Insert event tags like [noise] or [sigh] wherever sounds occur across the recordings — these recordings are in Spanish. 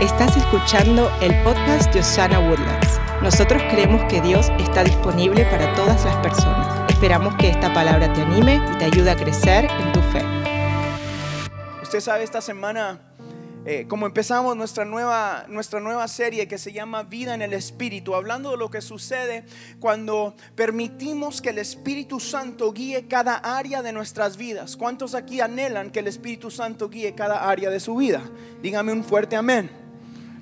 Estás escuchando el podcast de Osana Woodlands. Nosotros creemos que Dios está disponible para todas las personas. Esperamos que esta palabra te anime y te ayude a crecer en tu fe. Usted sabe, esta semana, eh, como empezamos nuestra nueva, nuestra nueva serie que se llama Vida en el Espíritu, hablando de lo que sucede cuando permitimos que el Espíritu Santo guíe cada área de nuestras vidas. ¿Cuántos aquí anhelan que el Espíritu Santo guíe cada área de su vida? Dígame un fuerte amén.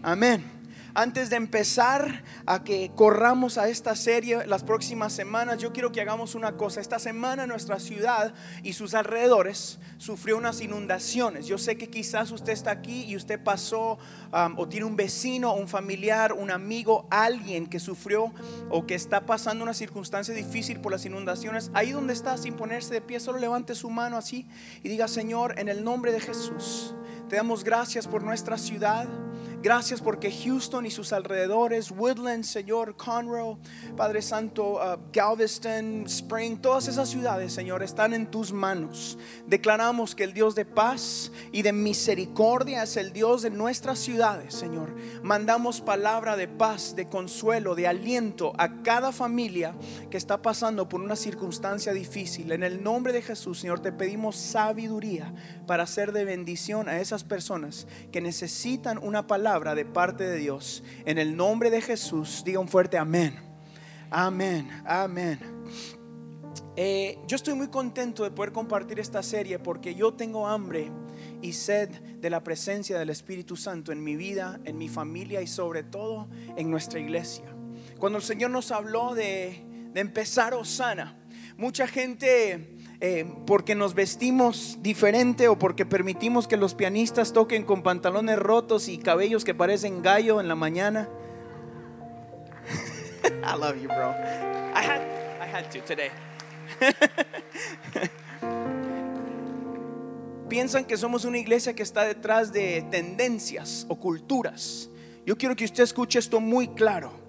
Amén. Antes de empezar a que corramos a esta serie las próximas semanas, yo quiero que hagamos una cosa. Esta semana nuestra ciudad y sus alrededores sufrió unas inundaciones. Yo sé que quizás usted está aquí y usted pasó o tiene un vecino, un familiar, un amigo, alguien que sufrió o que está pasando una circunstancia difícil por las inundaciones. Ahí donde está sin ponerse de pie, solo levante su mano así y diga, Señor, en el nombre de Jesús, te damos gracias por nuestra ciudad. Gracias porque Houston y sus alrededores, Woodland, Señor, Conroe, Padre Santo, uh, Galveston, Spring, todas esas ciudades, Señor, están en tus manos. Declaramos que el Dios de paz y de misericordia es el Dios de nuestras ciudades, Señor. Mandamos palabra de paz, de consuelo, de aliento a cada familia que está pasando por una circunstancia difícil. En el nombre de Jesús, Señor, te pedimos sabiduría para ser de bendición a esas personas que necesitan una palabra de parte de Dios. En el nombre de Jesús, diga un fuerte amén. Amén, amén. Eh, yo estoy muy contento de poder compartir esta serie porque yo tengo hambre y sed de la presencia del Espíritu Santo en mi vida, en mi familia y sobre todo en nuestra iglesia. Cuando el Señor nos habló de, de empezar Osana, mucha gente eh, porque nos vestimos diferente o porque permitimos que los pianistas toquen con pantalones rotos y cabellos que parecen gallo en la mañana. [laughs] I love you, bro. I had, I had to today. [laughs] Piensan que somos una iglesia que está detrás de tendencias o culturas. Yo quiero que usted escuche esto muy claro.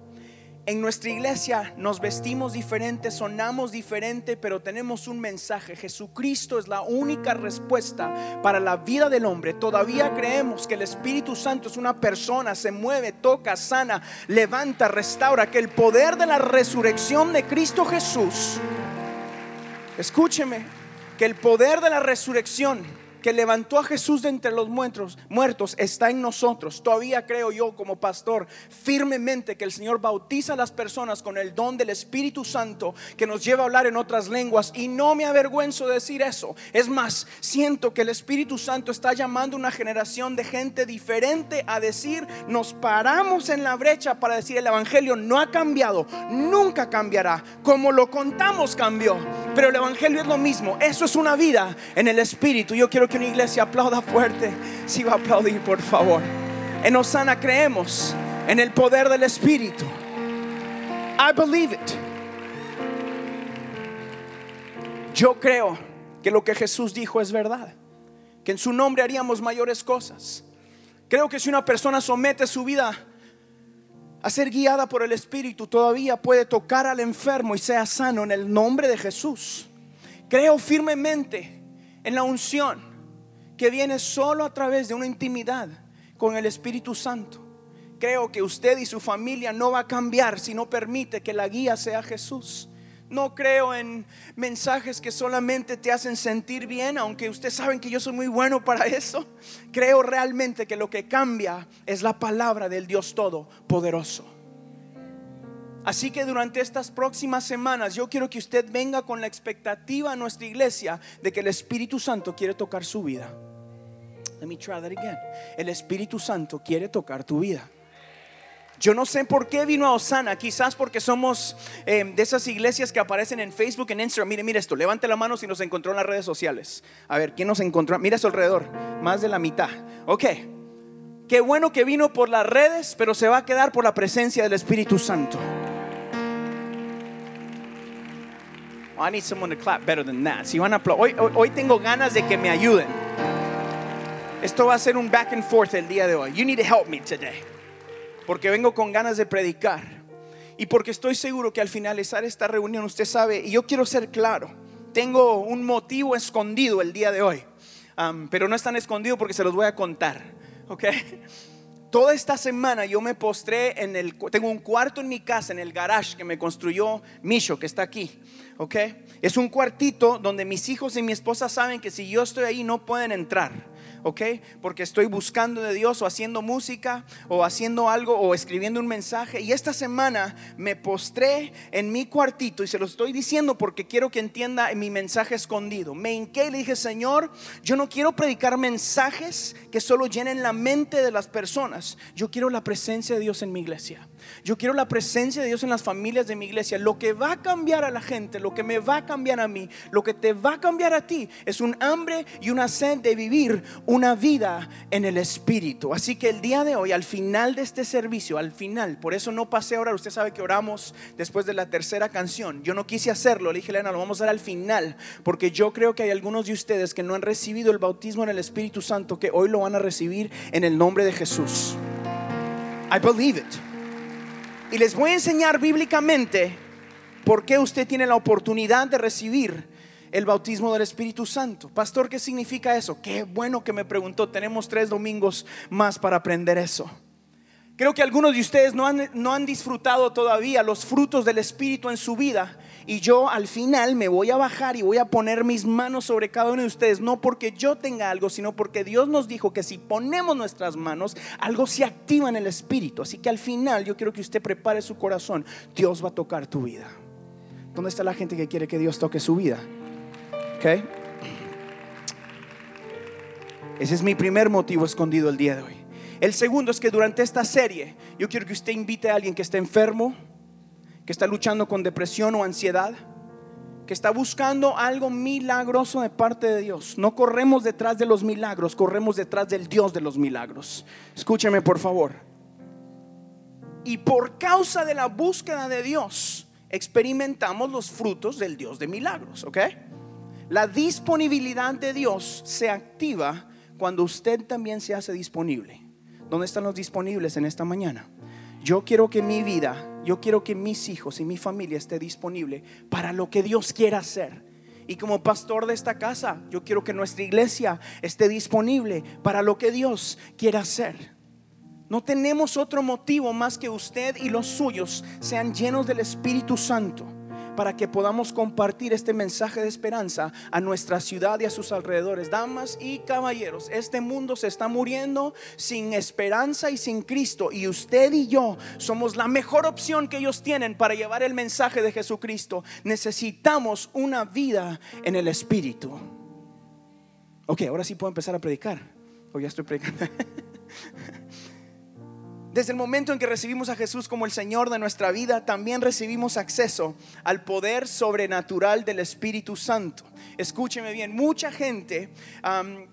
En nuestra iglesia nos vestimos diferente, sonamos diferente, pero tenemos un mensaje. Jesucristo es la única respuesta para la vida del hombre. Todavía creemos que el Espíritu Santo es una persona, se mueve, toca, sana, levanta, restaura, que el poder de la resurrección de Cristo Jesús, escúcheme, que el poder de la resurrección que levantó a Jesús de entre los muertos, está en nosotros. Todavía creo yo como pastor firmemente que el Señor bautiza a las personas con el don del Espíritu Santo que nos lleva a hablar en otras lenguas y no me avergüenzo de decir eso. Es más, siento que el Espíritu Santo está llamando una generación de gente diferente a decir, nos paramos en la brecha para decir el Evangelio no ha cambiado, nunca cambiará. Como lo contamos cambió, pero el Evangelio es lo mismo. Eso es una vida en el Espíritu. Yo quiero que una iglesia aplauda fuerte. Si va a aplaudir, por favor. En Osana creemos en el poder del Espíritu. I believe it. Yo creo que lo que Jesús dijo es verdad. Que en su nombre haríamos mayores cosas. Creo que si una persona somete su vida a ser guiada por el Espíritu, todavía puede tocar al enfermo y sea sano en el nombre de Jesús. Creo firmemente en la unción que viene solo a través de una intimidad con el Espíritu Santo. Creo que usted y su familia no va a cambiar si no permite que la guía sea Jesús. No creo en mensajes que solamente te hacen sentir bien, aunque ustedes saben que yo soy muy bueno para eso. Creo realmente que lo que cambia es la palabra del Dios Todopoderoso. Así que durante estas próximas semanas yo quiero que usted venga con la expectativa a nuestra iglesia de que el Espíritu Santo quiere tocar su vida. Let me try that again. El Espíritu Santo quiere tocar tu vida. Yo no sé por qué vino a Osana, quizás porque somos eh, de esas iglesias que aparecen en Facebook, en Instagram. Mire, mire esto, levante la mano si nos encontró en las redes sociales. A ver, ¿quién nos encontró? Mira a su alrededor, más de la mitad. Ok, qué bueno que vino por las redes, pero se va a quedar por la presencia del Espíritu Santo. I need someone to clap better than that. Si van a hoy, hoy tengo ganas de que me ayuden. Esto va a ser un back and forth el día de hoy. You need to help me today. Porque vengo con ganas de predicar. Y porque estoy seguro que al finalizar esta reunión, usted sabe, y yo quiero ser claro, tengo un motivo escondido el día de hoy. Um, pero no es tan escondido porque se los voy a contar. ¿Ok? toda esta semana yo me postré en el, tengo un cuarto en mi casa, en el garage que me construyó Misho, que está aquí, ¿ok? Es un cuartito donde mis hijos y mi esposa saben que si yo estoy ahí no pueden entrar. ¿Ok? Porque estoy buscando de Dios o haciendo música o haciendo algo o escribiendo un mensaje. Y esta semana me postré en mi cuartito y se lo estoy diciendo porque quiero que entienda mi mensaje escondido. Me hinqué y le dije, Señor, yo no quiero predicar mensajes que solo llenen la mente de las personas. Yo quiero la presencia de Dios en mi iglesia. Yo quiero la presencia de Dios en las familias de mi iglesia. Lo que va a cambiar a la gente, lo que me va a cambiar a mí, lo que te va a cambiar a ti, es un hambre y una sed de vivir una vida en el Espíritu. Así que el día de hoy, al final de este servicio, al final, por eso no pasé a usted sabe que oramos después de la tercera canción. Yo no quise hacerlo, le dije, Elena, lo vamos a dar al final, porque yo creo que hay algunos de ustedes que no han recibido el bautismo en el Espíritu Santo, que hoy lo van a recibir en el nombre de Jesús. I believe it. Y les voy a enseñar bíblicamente por qué usted tiene la oportunidad de recibir el bautismo del Espíritu Santo. Pastor, ¿qué significa eso? Qué bueno que me preguntó. Tenemos tres domingos más para aprender eso. Creo que algunos de ustedes no han, no han disfrutado todavía los frutos del Espíritu en su vida y yo al final me voy a bajar y voy a poner mis manos sobre cada uno de ustedes, no porque yo tenga algo, sino porque Dios nos dijo que si ponemos nuestras manos, algo se activa en el espíritu. Así que al final yo quiero que usted prepare su corazón. Dios va a tocar tu vida. ¿Dónde está la gente que quiere que Dios toque su vida? ¿Ok? Ese es mi primer motivo escondido el día de hoy. El segundo es que durante esta serie yo quiero que usted invite a alguien que esté enfermo, que está luchando con depresión o ansiedad, que está buscando algo milagroso de parte de Dios. No corremos detrás de los milagros, corremos detrás del Dios de los milagros. Escúcheme por favor. Y por causa de la búsqueda de Dios, experimentamos los frutos del Dios de milagros, ¿ok? La disponibilidad de Dios se activa cuando usted también se hace disponible. ¿Dónde están los disponibles en esta mañana? Yo quiero que mi vida, yo quiero que mis hijos y mi familia esté disponible para lo que Dios quiera hacer. Y como pastor de esta casa, yo quiero que nuestra iglesia esté disponible para lo que Dios quiera hacer. No tenemos otro motivo más que usted y los suyos sean llenos del Espíritu Santo para que podamos compartir este mensaje de esperanza a nuestra ciudad y a sus alrededores. Damas y caballeros, este mundo se está muriendo sin esperanza y sin Cristo. Y usted y yo somos la mejor opción que ellos tienen para llevar el mensaje de Jesucristo. Necesitamos una vida en el Espíritu. Ok, ahora sí puedo empezar a predicar. O ya estoy predicando. [laughs] Desde el momento en que recibimos a Jesús como el Señor de nuestra vida, también recibimos acceso al poder sobrenatural del Espíritu Santo. Escúcheme bien, mucha gente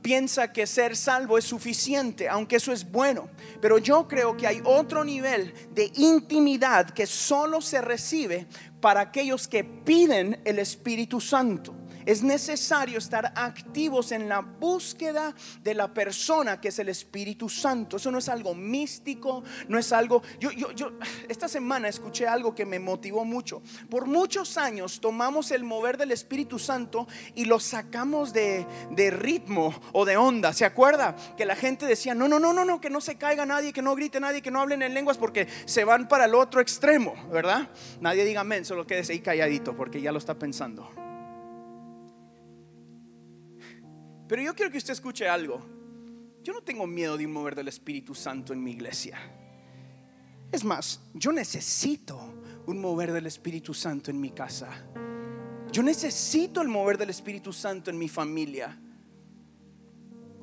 piensa que ser salvo es suficiente, aunque eso es bueno, pero yo creo que hay otro nivel de intimidad que solo se recibe para aquellos que piden el Espíritu Santo es necesario estar activos en la búsqueda de la persona que es el Espíritu Santo. Eso no es algo místico, no es algo... Yo, yo, yo, esta semana escuché algo que me motivó mucho. Por muchos años tomamos el mover del Espíritu Santo y lo sacamos de, de ritmo o de onda. ¿Se acuerda? Que la gente decía, no, no, no, no, no, que no se caiga nadie, que no grite nadie, que no hablen en lenguas porque se van para el otro extremo, ¿verdad? Nadie diga amén, solo quédese ahí calladito porque ya lo está pensando. Pero yo quiero que usted escuche algo. Yo no tengo miedo de un mover del Espíritu Santo en mi iglesia. Es más, yo necesito un mover del Espíritu Santo en mi casa. Yo necesito el mover del Espíritu Santo en mi familia.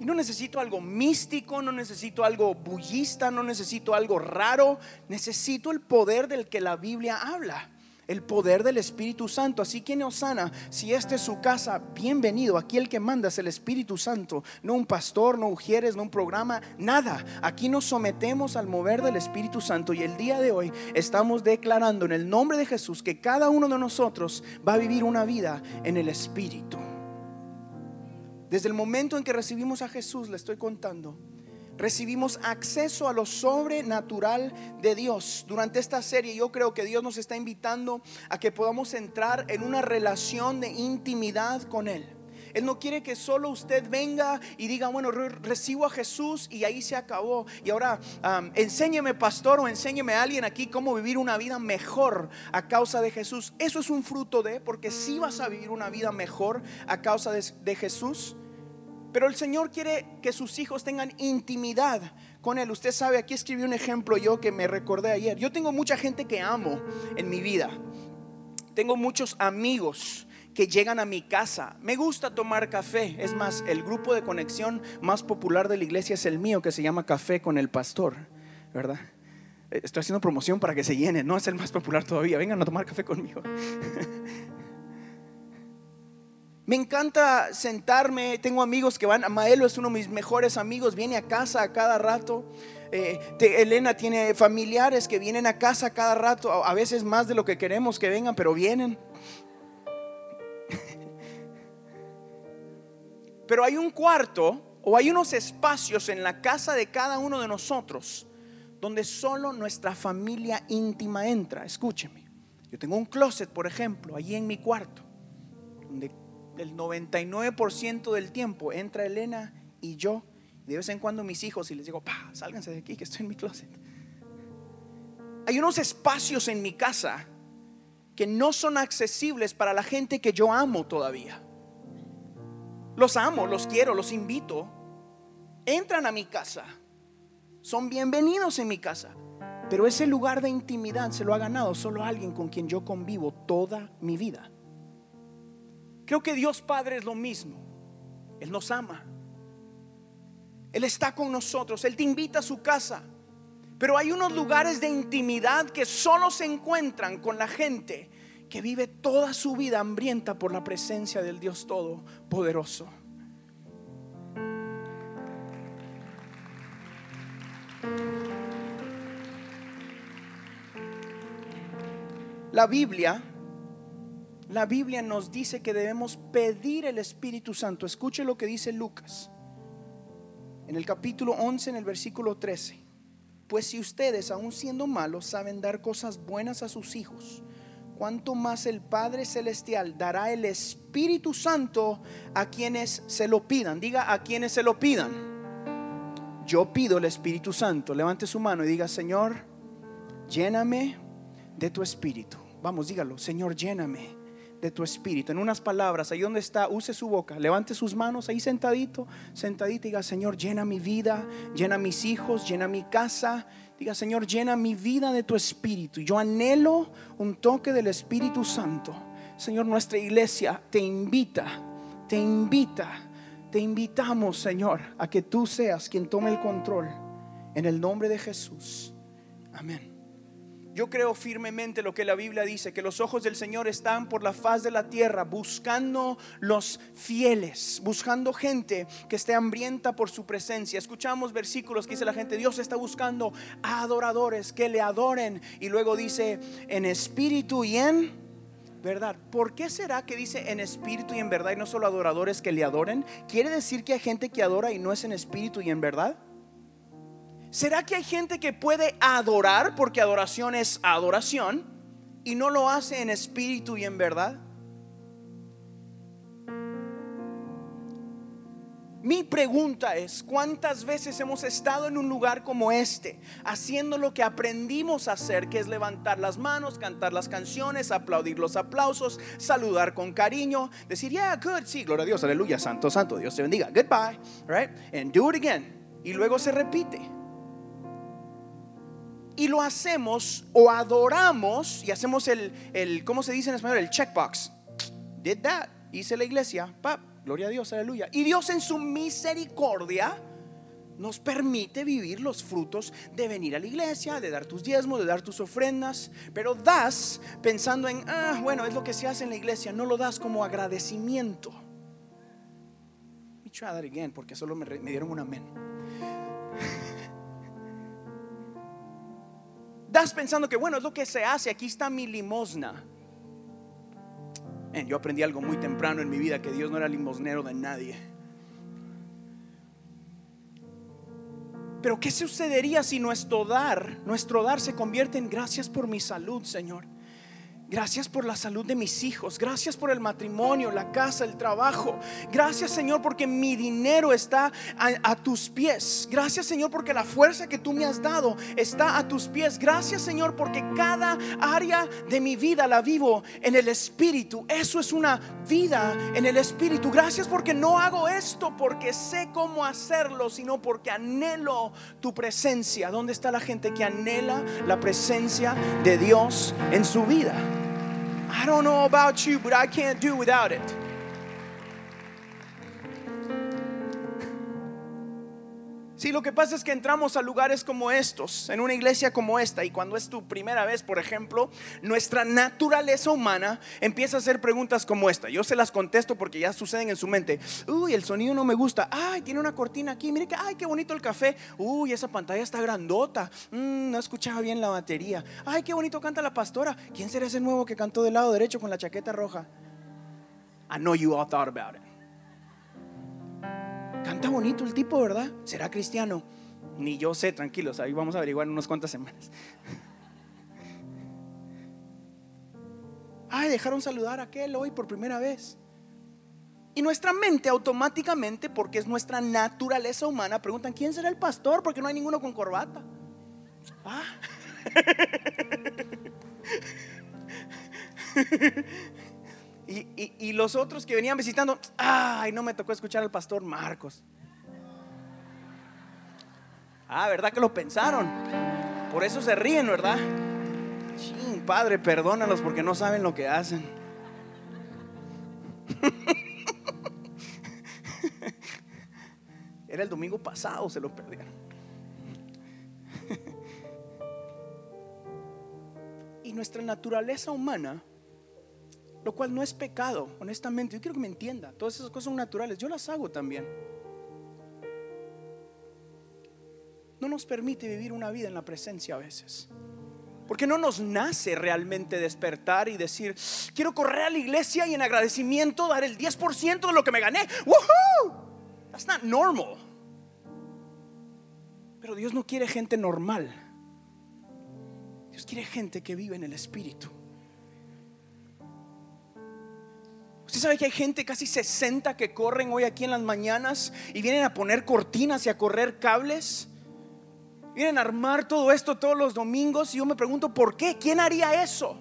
Y no necesito algo místico, no necesito algo bullista, no necesito algo raro. Necesito el poder del que la Biblia habla el poder del Espíritu Santo. Así que en Osana, si esta es su casa, bienvenido. Aquí el que manda es el Espíritu Santo, no un pastor, no ujieres, no un programa, nada. Aquí nos sometemos al mover del Espíritu Santo y el día de hoy estamos declarando en el nombre de Jesús que cada uno de nosotros va a vivir una vida en el Espíritu. Desde el momento en que recibimos a Jesús, le estoy contando, recibimos acceso a lo sobrenatural de Dios. Durante esta serie yo creo que Dios nos está invitando a que podamos entrar en una relación de intimidad con Él. Él no quiere que solo usted venga y diga, bueno, recibo a Jesús y ahí se acabó. Y ahora enséñeme, pastor, o enséñeme a alguien aquí cómo vivir una vida mejor a causa de Jesús. Eso es un fruto de, porque si vas a vivir una vida mejor a causa de Jesús. Pero el Señor quiere que sus hijos tengan intimidad con Él. Usted sabe, aquí escribí un ejemplo yo que me recordé ayer. Yo tengo mucha gente que amo en mi vida. Tengo muchos amigos que llegan a mi casa. Me gusta tomar café. Es más, el grupo de conexión más popular de la iglesia es el mío, que se llama Café con el Pastor, ¿verdad? Eh, estoy haciendo promoción para que se llene. No es el más popular todavía. Vengan a tomar café conmigo. [laughs] Me encanta sentarme, tengo amigos que van, Maelo es uno de mis mejores amigos, viene a casa a cada rato. Eh, Elena tiene familiares que vienen a casa a cada rato, a veces más de lo que queremos que vengan, pero vienen. [laughs] Pero hay un cuarto o hay unos espacios en la casa de cada uno de nosotros donde solo nuestra familia íntima entra. Escúcheme. Yo tengo un closet, por ejemplo, allí en mi cuarto, donde el 99% del tiempo entra Elena y yo, de vez en cuando mis hijos, y les digo, pa, sálganse de aquí, que estoy en mi closet. Hay unos espacios en mi casa que no son accesibles para la gente que yo amo todavía. Los amo, los quiero, los invito. Entran a mi casa. Son bienvenidos en mi casa. Pero ese lugar de intimidad se lo ha ganado solo alguien con quien yo convivo toda mi vida. Creo que Dios Padre es lo mismo. Él nos ama. Él está con nosotros. Él te invita a su casa. Pero hay unos lugares de intimidad que solo se encuentran con la gente que vive toda su vida hambrienta por la presencia del Dios Todopoderoso. La Biblia la Biblia nos dice que debemos pedir el Espíritu Santo. Escuche lo que dice Lucas. En el capítulo 11, en el versículo 13. Pues si ustedes, aun siendo malos, saben dar cosas buenas a sus hijos, cuánto más el Padre Celestial dará el Espíritu Santo a quienes se lo pidan. Diga a quienes se lo pidan. Yo pido el Espíritu Santo. Levante su mano y diga, Señor, lléname de tu Espíritu. Vamos, dígalo, Señor, lléname de tu espíritu. En unas palabras, ahí donde está, use su boca, levante sus manos ahí sentadito, sentadito, diga, Señor, llena mi vida, llena mis hijos, llena mi casa. Diga, Señor, llena mi vida de tu espíritu. Yo anhelo un toque del Espíritu Santo. Señor, nuestra iglesia te invita, te invita, te invitamos, Señor, a que tú seas quien tome el control. En el nombre de Jesús. Amén. Yo creo firmemente lo que la Biblia dice, que los ojos del Señor están por la faz de la tierra buscando los fieles, buscando gente que esté hambrienta por su presencia. Escuchamos versículos que dice la gente, Dios está buscando a adoradores que le adoren. Y luego dice, en espíritu y en verdad. ¿Por qué será que dice en espíritu y en verdad y no solo adoradores que le adoren? ¿Quiere decir que hay gente que adora y no es en espíritu y en verdad? ¿Será que hay gente que puede adorar porque adoración es adoración y no lo hace en espíritu y en verdad? Mi pregunta es, ¿cuántas veces hemos estado en un lugar como este, haciendo lo que aprendimos a hacer, que es levantar las manos, cantar las canciones, aplaudir los aplausos, saludar con cariño, decir, yeah, good, sí, gloria a Dios, aleluya, santo, santo, Dios te bendiga, goodbye, right? And do it again. Y luego se repite y lo hacemos o adoramos y hacemos el, el ¿cómo se dice en español? El checkbox. Did that. Hice la iglesia. Pap, gloria a Dios, aleluya. Y Dios en su misericordia nos permite vivir los frutos de venir a la iglesia, de dar tus diezmos, de dar tus ofrendas, pero das pensando en, ah, bueno, es lo que se hace en la iglesia, no lo das como agradecimiento. Let me try that again porque solo me, me dieron un amén. Das pensando que, bueno, es lo que se hace, aquí está mi limosna. yo aprendí algo muy temprano en mi vida, que Dios no era limosnero de nadie. Pero ¿qué sucedería si nuestro dar, nuestro dar se convierte en gracias por mi salud, Señor? Gracias por la salud de mis hijos. Gracias por el matrimonio, la casa, el trabajo. Gracias Señor porque mi dinero está a, tus pies. Gracias Señor porque la fuerza que tú me has dado está a tus pies. Gracias Señor porque cada área de mi vida la vivo en el Espíritu. Eso es una vida en el Espíritu. Gracias porque no hago esto porque sé cómo hacerlo, sino porque anhelo tu presencia. ¿Dónde está la gente que anhela la presencia de Dios en su vida? I don't know about you, but I can't do without it. Sí, lo que pasa es que entramos a lugares como estos, en una iglesia como esta, y cuando es tu primera vez, por ejemplo, nuestra naturaleza humana empieza a hacer preguntas como esta. Yo se las contesto porque ya suceden en su mente. Uy, el sonido no me gusta. Ay, tiene una cortina aquí. Mire que, ay, qué bonito el café. Uy, esa pantalla está grandota. Mm, no escuchaba bien la batería. Ay, qué bonito canta la pastora. ¿Quién será ese nuevo que cantó del lado derecho con la chaqueta roja? I know you all thought about it. Canta bonito el tipo, ¿verdad? ¿Será cristiano? Ni yo sé, tranquilos, ahí vamos a averiguar en unas cuantas semanas. Ay, dejaron saludar a aquel hoy por primera vez. Y nuestra mente automáticamente, porque es nuestra naturaleza humana, preguntan, ¿quién será el pastor? Porque no hay ninguno con corbata. Ah. [laughs] [laughs] Y, los otros que venían visitando, ay, no me tocó escuchar al pastor Marcos. Ah, ¿verdad que lo pensaron? Por eso se ríen, ¿verdad? Ching, padre, perdónalos porque no saben lo que hacen. [laughs] Era el domingo pasado, se lo perdieron. [laughs] y nuestra naturaleza humana lo cual no es pecado, honestamente. Yo quiero que me entienda. Todas esas cosas son naturales. Yo las hago también. No nos permite vivir una vida en la presencia a veces. Porque no nos nace realmente despertar y decir, quiero correr a la iglesia y en agradecimiento dar el 10% de lo que me gané. ¡Woohoo! That's not normal. Pero Dios no quiere gente normal. Dios quiere gente que vive en el Espíritu. Usted sabe que hay gente, casi 60, que corren hoy aquí en las mañanas y vienen a poner cortinas y a correr cables. Vienen a armar todo esto todos los domingos y yo me pregunto, ¿por qué? ¿Quién haría eso?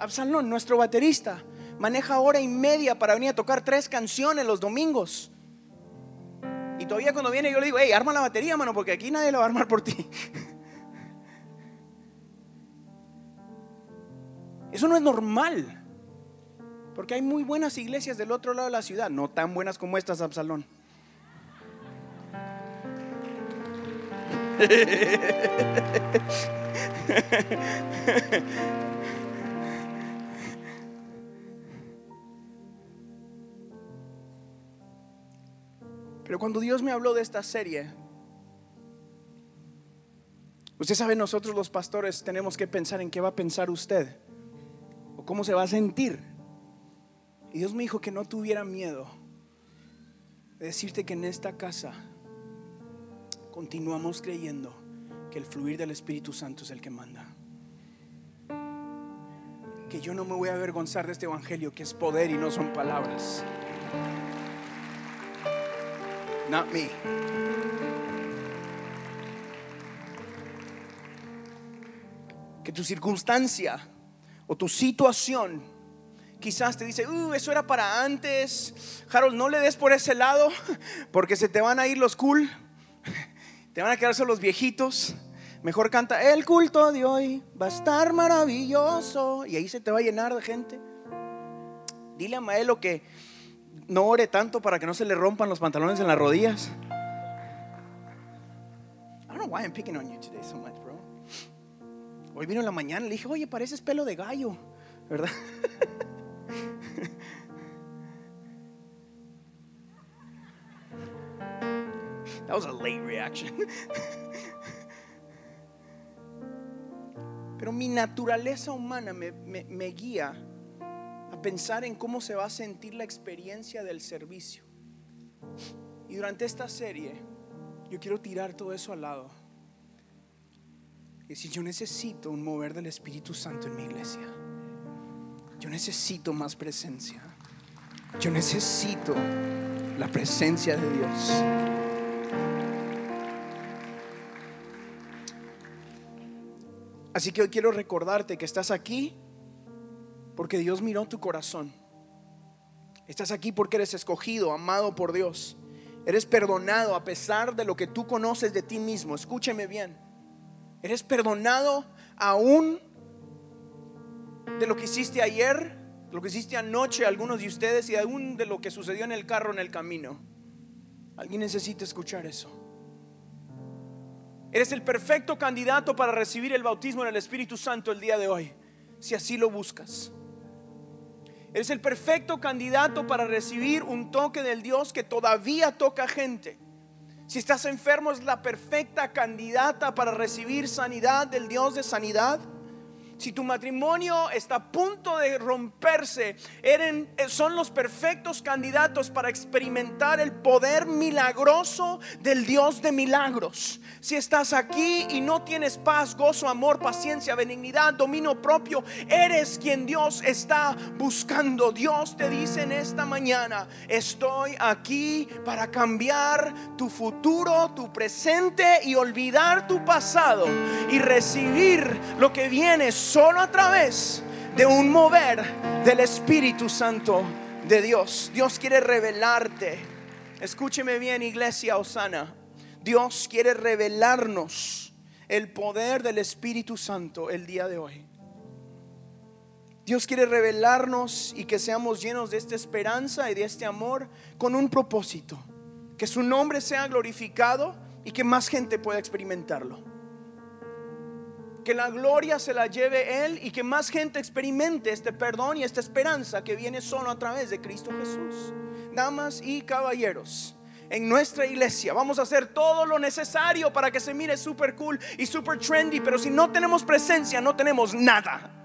Absalón, nuestro baterista, maneja hora y media para venir a tocar tres canciones los domingos. Y todavía cuando viene yo le digo, hey, arma la batería, mano, porque aquí nadie la va a armar por ti. [laughs] Eso no es normal. Porque hay muy buenas iglesias del otro lado de la ciudad, no tan buenas como estas, Absalón. Pero cuando Dios me habló de esta serie, usted sabe, nosotros los pastores tenemos que pensar en qué va a pensar usted o cómo se va a sentir y Dios me dijo que no tuviera miedo de decirte que en esta casa continuamos creyendo que el fluir del Espíritu Santo es el que manda. Que yo no me voy a avergonzar de este Evangelio, que es poder y no son palabras. Not me. Que tu circunstancia o tu situación quizás te dice, uh, eso era para antes. Harold, no le des por ese lado, porque se te van a ir los cool, te van a quedar solo los viejitos. Mejor canta, el culto de hoy va a estar maravilloso. Y ahí se te va a llenar de gente. Dile a Maelo que no ore tanto para que no se le rompan los pantalones en las rodillas. I don't know why I'm picking on you today so much, bro. Hoy vino en la mañana le dije, oye, pareces pelo de gallo, ¿verdad? [laughs] That was a late reaction. Pero mi naturaleza humana me, me, guía a pensar en cómo se va a sentir la experiencia del servicio. Y durante esta serie, yo quiero tirar todo eso al lado. Y decir, yo necesito un mover del Espíritu Santo en mi iglesia. Yo necesito más presencia. Yo necesito la presencia de Dios. Así que hoy quiero recordarte que estás aquí porque Dios miró tu corazón. Estás aquí porque eres escogido, amado por Dios. Eres perdonado a pesar de lo que tú conoces de ti mismo. Escúcheme bien. Eres perdonado aún de lo que hiciste ayer, lo que hiciste anoche, algunos de ustedes, y aún de lo que sucedió en el carro en el camino. Alguien necesita escuchar eso. Eres el perfecto candidato para recibir el bautismo en el Espíritu Santo el día de hoy, si así lo buscas. Eres el perfecto candidato para recibir un toque del Dios que todavía toca gente. Si estás enfermo es la perfecta candidata para recibir sanidad del Dios de sanidad. Si tu matrimonio está a punto de romperse, eh, son los perfectos candidatos para experimentar el poder milagroso del Dios de milagros. Si estás aquí y no tienes paz, gozo, amor, paciencia, benignidad, dominio propio, eres quien Dios está buscando. Dios te dice en esta mañana, estoy aquí para cambiar tu futuro, tu presente y olvidar tu pasado y recibir lo que viene solo a través de un mover del Espíritu Santo de Dios. Dios quiere revelarte. Escúcheme bien, iglesia Osana. Dios quiere revelarnos el poder del Espíritu Santo el día de hoy. Dios quiere revelarnos y que seamos llenos de esta esperanza y de este amor con un propósito. Que su nombre sea glorificado y que más gente pueda experimentarlo que la gloria se la lleve Él y que más gente experimente este perdón y esta esperanza que viene solo a través de Cristo Jesús. Damas y caballeros, en nuestra iglesia vamos a hacer todo lo necesario para que se mire super cool y super trendy, pero si no tenemos presencia, no tenemos nada.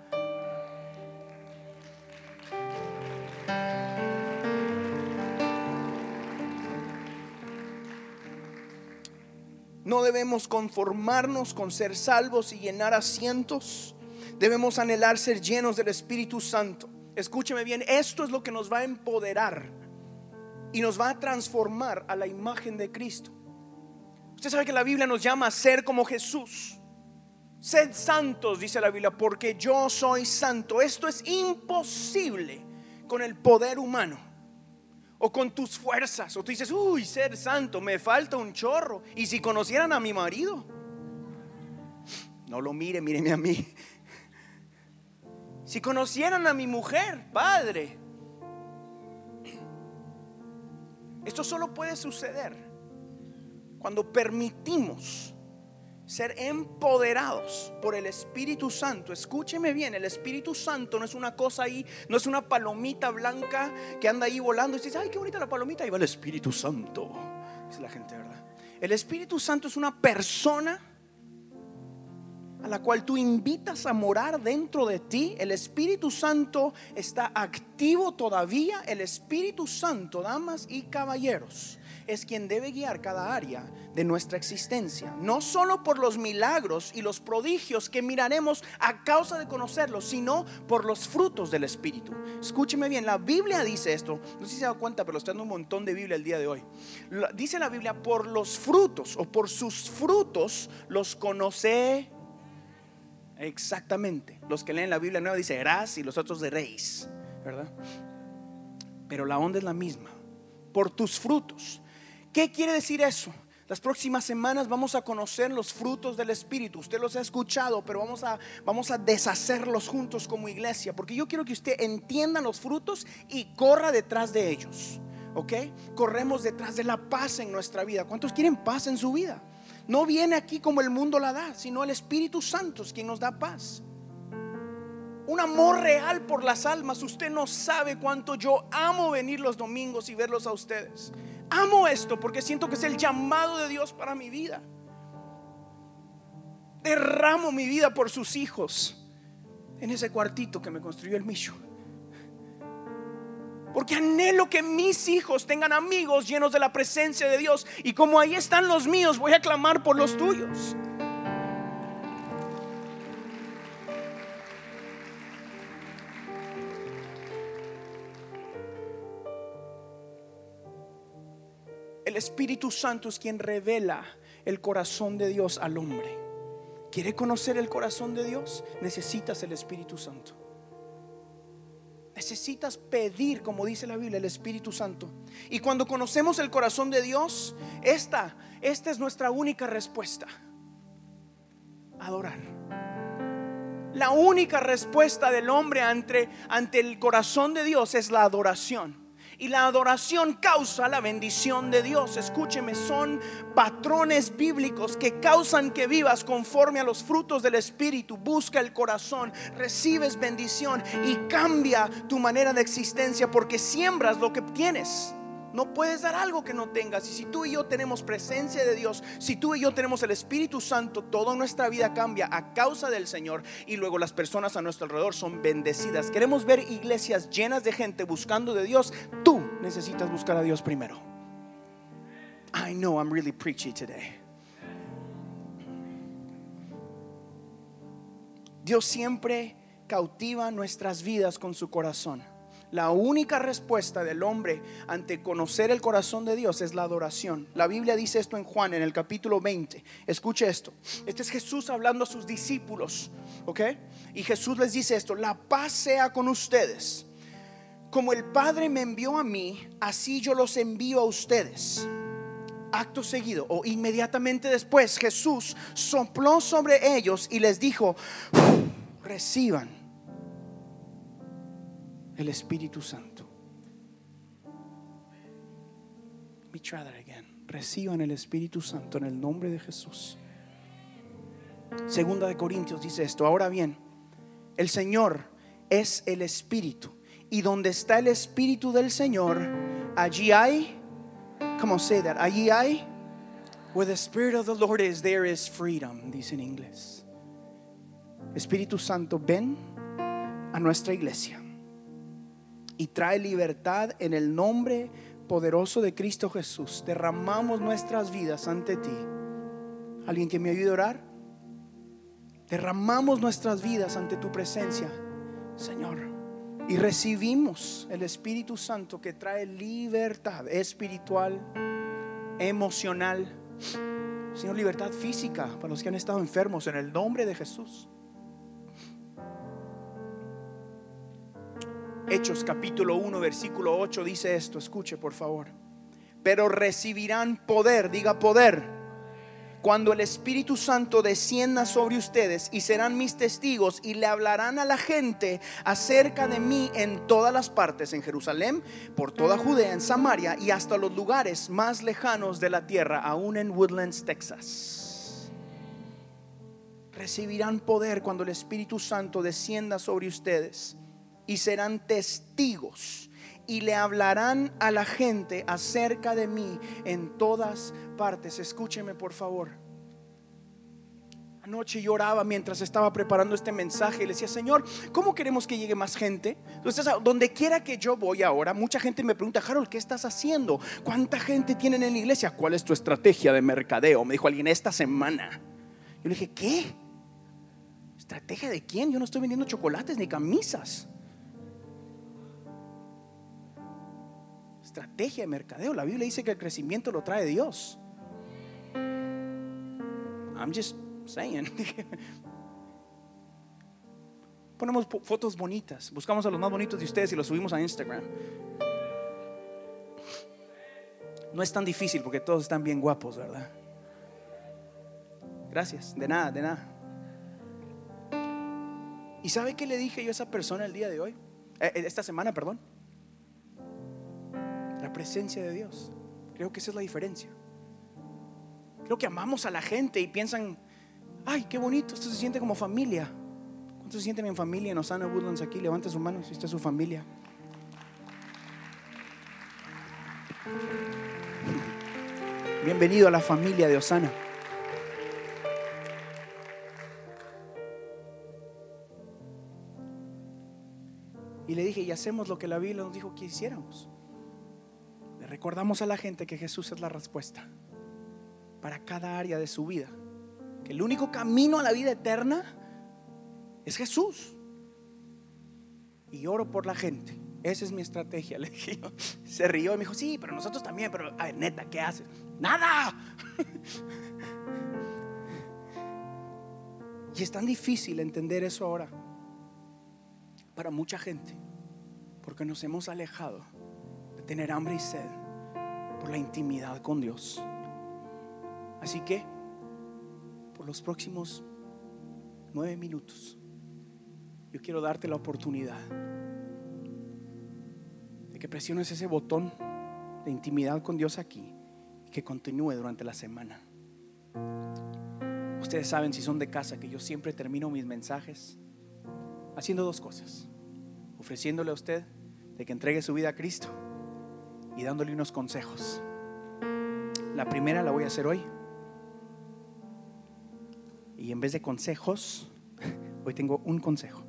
No debemos conformarnos con ser salvos y llenar asientos. Debemos anhelar ser llenos del Espíritu Santo. Escúcheme bien, esto es lo que nos va a empoderar y nos va a transformar a la imagen de Cristo. Usted sabe que la Biblia nos llama a ser como Jesús. Sed santos, dice la Biblia, porque yo soy santo. Esto es imposible con el poder humano o con tus fuerzas. O tú dices, uy, ser santo, me falta un chorro. Y si conocieran a mi marido, no lo mire, míreme a mí. Si conocieran a mi mujer, padre, esto solo puede suceder cuando permitimos ser empoderados por el Espíritu Santo. Escúcheme bien, el Espíritu Santo no es una cosa ahí, no es una palomita blanca que anda ahí volando y dice, ay, qué bonita la palomita, ahí va el Espíritu Santo. Dice la gente, ¿verdad? El Espíritu Santo es una persona a la cual tú invitas a morar dentro de ti. El Espíritu Santo está activo todavía. El Espíritu Santo, damas y caballeros, es quien debe guiar cada área de nuestra existencia. No solo por los milagros y los prodigios que miraremos a causa de conocerlos, sino por los frutos del Espíritu. Escúcheme bien, la Biblia dice esto. No sé si se da cuenta, pero estoy dando un montón de Biblia el día de hoy. Dice la Biblia, por los frutos o por sus frutos los conoce. Exactamente. Los que leen la Biblia nueva dice eras y los otros de reis, ¿verdad? Pero la onda es la misma. Por tus frutos. ¿Qué quiere decir eso? Las próximas semanas vamos a conocer los frutos del Espíritu. Usted los ha escuchado, pero vamos a, vamos a deshacerlos juntos como iglesia. Porque yo quiero que usted entienda los frutos y corra detrás de ellos. ¿Ok? Corremos detrás de la paz en nuestra vida. ¿Cuántos quieren paz en su vida? No viene aquí como el mundo la da, sino el Espíritu Santo es quien nos da paz. Un amor real por las almas. Usted no sabe cuánto yo amo venir los domingos y verlos a ustedes. Amo esto porque siento que es el llamado de Dios para mi vida. Derramo mi vida por sus hijos en ese cuartito que me construyó el Micho. Porque anhelo que mis hijos tengan amigos llenos de la presencia de Dios. Y como ahí están los míos, voy a clamar por los tuyos. Espíritu Santo es quien revela el corazón de Dios al hombre. ¿Quiere conocer el corazón de Dios? Necesitas el Espíritu Santo. Necesitas pedir, como dice la Biblia, el Espíritu Santo. Y cuando conocemos el corazón de Dios, esta, esta es nuestra única respuesta. Adorar. La única respuesta del hombre ante, ante el corazón de Dios es la adoración. Y la adoración causa la bendición de Dios. Escúcheme, son patrones bíblicos que causan que vivas conforme a los frutos del Espíritu. Busca el corazón, recibes bendición y cambia tu manera de existencia porque siembras lo que tienes. No puedes dar algo que no tengas. Y si tú y yo tenemos presencia de Dios, si tú y yo tenemos el Espíritu Santo, toda nuestra vida cambia a causa del Señor. Y luego las personas a nuestro alrededor son bendecidas. Queremos ver iglesias llenas de gente buscando de Dios. Tú necesitas buscar a Dios primero. I know I'm really preachy today. Dios siempre cautiva nuestras vidas con su corazón. La única respuesta del hombre ante conocer el corazón de Dios es la adoración. La Biblia dice esto en Juan, en el capítulo 20. Escuche esto. Este es Jesús hablando a sus discípulos. ¿Ok? Y Jesús les dice esto. La paz sea con ustedes. Como el Padre me envió a mí, así yo los envío a ustedes. Acto seguido o inmediatamente después Jesús sopló sobre ellos y les dijo, reciban el Espíritu Santo. Let me try that again. Reciban el Espíritu Santo en el nombre de Jesús. Segunda de Corintios dice esto. Ahora bien, el Señor es el Espíritu. Y donde está el Espíritu del Señor, allí hay, ¿cómo say that? Allí hay, where the Spirit of the Lord is, there is freedom, dice en inglés. Espíritu Santo, ven a nuestra iglesia y trae libertad en el nombre poderoso de Cristo Jesús. Derramamos nuestras vidas ante ti. ¿Alguien que me ayude a orar? Derramamos nuestras vidas ante tu presencia, Señor. Y recibimos el Espíritu Santo que trae libertad espiritual, emocional. Señor, libertad física para los que han estado enfermos en el nombre de Jesús. Hechos capítulo 1, versículo 8 dice esto, escuche por favor. Pero recibirán poder, diga poder, cuando el Espíritu Santo descienda sobre ustedes y serán mis testigos y le hablarán a la gente acerca de mí en todas las partes, en Jerusalén, por toda Judea, en Samaria y hasta los lugares más lejanos de la tierra, aún en Woodlands, Texas. Recibirán poder cuando el Espíritu Santo descienda sobre ustedes y serán testigos y le hablarán a la gente acerca de mí en todas partes. Escúcheme por favor. Anoche lloraba mientras estaba preparando este mensaje y le decía, Señor, ¿cómo queremos que llegue más gente? Entonces, donde quiera que yo voy ahora, mucha gente me pregunta, Harold, ¿qué estás haciendo? ¿Cuánta gente tienen en la iglesia? ¿Cuál es tu estrategia de mercadeo? Me dijo alguien esta semana. Yo le dije, ¿qué? ¿Estrategia de quién? Yo no estoy vendiendo chocolates ni camisas. Estrategia de mercadeo. La Biblia dice que el crecimiento lo trae Dios. I'm just saying. [laughs] Ponemos fotos bonitas, buscamos a los más bonitos de ustedes y los subimos a Instagram. No es tan difícil porque todos están bien guapos, ¿verdad? Gracias, de nada, de nada. ¿Y sabe qué le dije yo a esa persona el día de hoy? Eh, eh, esta semana, perdón presencia de Dios. Creo que esa es la diferencia. Creo que amamos a la gente y piensan, ay, qué bonito, esto se siente como familia. ¿Cuántos se sienten en familia en Osana Woodlands aquí? Levante su mano si esta es su familia. [laughs] Bienvenido a la familia de Osana. Y le dije, y hacemos lo que la Biblia nos dijo que hiciéramos recordamos a la gente que Jesús es la respuesta para cada área de su vida. Que el único camino a la vida eterna es Jesús. Y oro por la gente Esa es mi estrategia, [laughs] le Se rió y me dijo, sí, pero nosotros también, pero, ay, neta, ¿qué haces? Nada. [laughs] y es tan difícil entender eso ahora para mucha gente, porque nos hemos alejado tener hambre y sed por la intimidad con Dios. Así que, por los próximos nueve minutos, yo quiero darte la oportunidad de que presiones ese botón de intimidad con Dios aquí y que continúe durante la semana. Ustedes saben si son de casa que yo siempre termino mis mensajes haciendo dos cosas. Ofreciéndole a usted de que entregue su vida a Cristo y dándole unos consejos. La primera la voy a hacer hoy. Y en vez de consejos, [laughs] hoy tengo un consejo.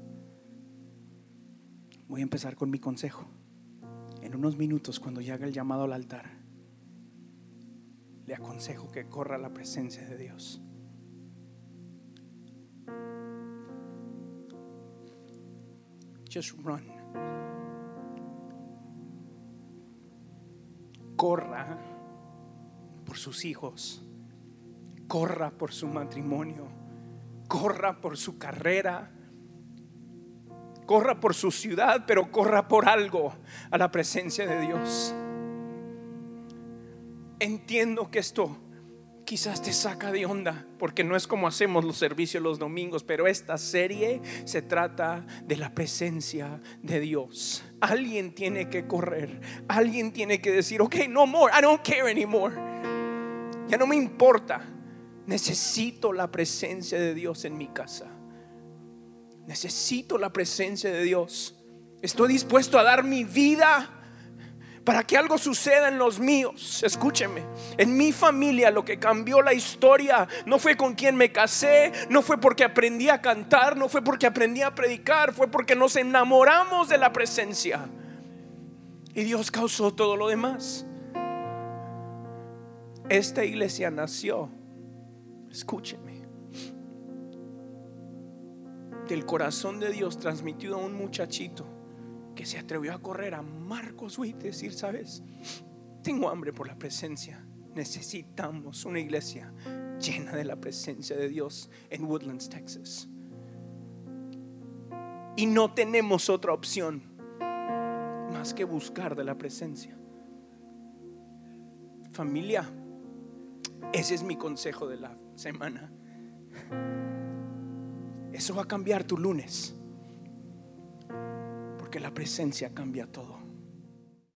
Voy a empezar con mi consejo. En unos minutos, cuando ya haga el llamado al altar, le aconsejo que corra la presencia de Dios. Just run. Corra por sus hijos. Corra por su matrimonio. Corra por su carrera corra por su ciudad, pero corra por algo a la presencia de Dios. Entiendo que esto quizás te saca de onda, porque no es como hacemos los servicios los domingos, pero esta serie se trata de la presencia de Dios. Alguien tiene que correr, alguien tiene que decir, ok, no more, I don't care anymore. Ya no me importa, necesito la presencia de Dios en mi casa. Necesito la presencia de Dios. Estoy dispuesto a dar mi vida para que algo suceda en los míos. Escúcheme, en mi familia lo que cambió la historia no fue con quien me casé, no fue porque aprendí a cantar, no fue porque aprendí a predicar, fue porque nos enamoramos de la presencia. Y Dios causó todo lo demás. Esta iglesia nació, escúcheme, el corazón de Dios transmitido a un muchachito que se atrevió a correr a Marcos Witt y decir, ¿sabes? Tengo hambre por la presencia. Necesitamos una iglesia llena de la presencia de Dios en Woodlands, Texas. Y no tenemos otra opción más que buscar de la presencia. Familia, ese es mi consejo de la semana. Eso va a cambiar tu lunes. Porque la presencia cambia todo.